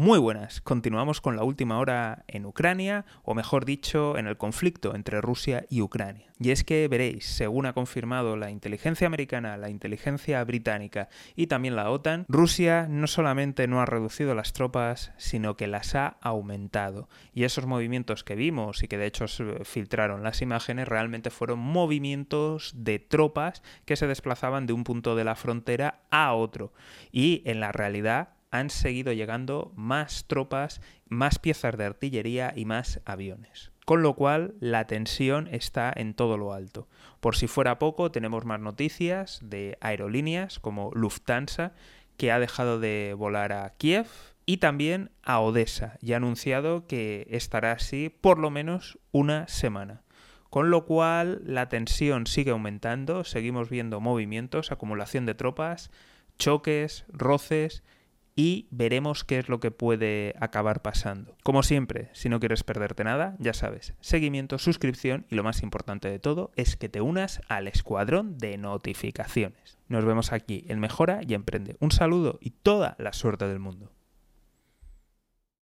Muy buenas, continuamos con la última hora en Ucrania, o mejor dicho, en el conflicto entre Rusia y Ucrania. Y es que veréis, según ha confirmado la inteligencia americana, la inteligencia británica y también la OTAN, Rusia no solamente no ha reducido las tropas, sino que las ha aumentado. Y esos movimientos que vimos y que de hecho filtraron las imágenes realmente fueron movimientos de tropas que se desplazaban de un punto de la frontera a otro. Y en la realidad han seguido llegando más tropas, más piezas de artillería y más aviones. Con lo cual la tensión está en todo lo alto. Por si fuera poco, tenemos más noticias de aerolíneas como Lufthansa, que ha dejado de volar a Kiev, y también a Odessa, y ha anunciado que estará así por lo menos una semana. Con lo cual la tensión sigue aumentando, seguimos viendo movimientos, acumulación de tropas, choques, roces y veremos qué es lo que puede acabar pasando. Como siempre, si no quieres perderte nada, ya sabes, seguimiento, suscripción y lo más importante de todo es que te unas al escuadrón de notificaciones. Nos vemos aquí en Mejora y Emprende. Un saludo y toda la suerte del mundo.